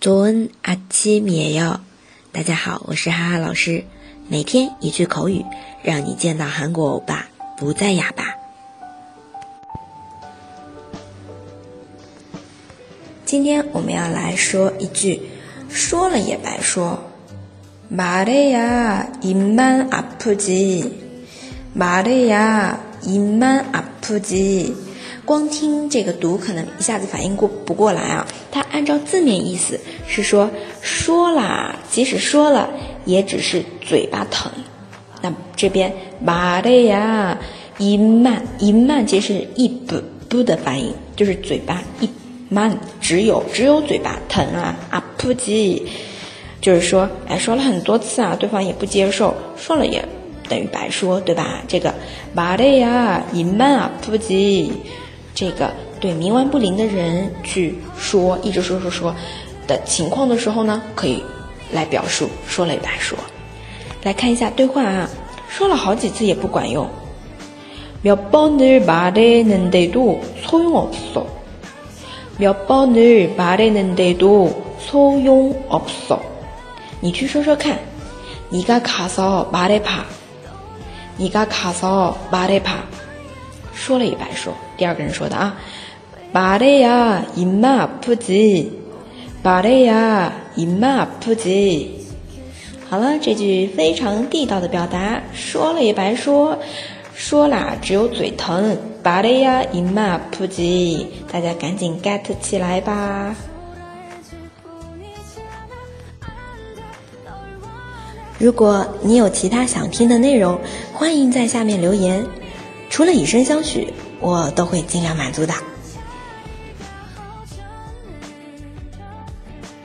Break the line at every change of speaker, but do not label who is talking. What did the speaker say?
조은아침이에 요。 大家好，我是哈哈老师。每天一句口语，让你见到韩国欧巴不再哑巴。今天我们要来说一句，说了也白说。말해야입만아프지말해야입만아프지 光听这个读，可能一下子反应过不过来啊。它按照字面意思是说，说啦，即使说了，也只是嘴巴疼。那这边马的呀，一慢一慢，其实一不不的发音，就是嘴巴一慢，只有只有嘴巴疼啊啊不急，就是说，哎，说了很多次啊，对方也不接受，说了也等于白说，对吧？这个马的呀，一慢啊不急。这个对冥顽不灵的人去说，一直说说说的情况的时候呢，可以来表述说了也白说。来看一下对话啊，说了好几次也不管用。몇번을말했는데도소용없어몇번을말했는데도소용없어你去说说看。네가가서말해 봐。 네가가서말해 봐。 说了也白说。第二个人说的啊，巴雷呀，伊玛普吉，巴雷呀，伊玛普吉。好了，这句非常地道的表达，说了也白说，说啦只有嘴疼，巴雷呀，伊玛普吉，大家赶紧 get 起来吧。如果你有其他想听的内容，欢迎在下面留言，除了以身相许，我都会尽量满足的。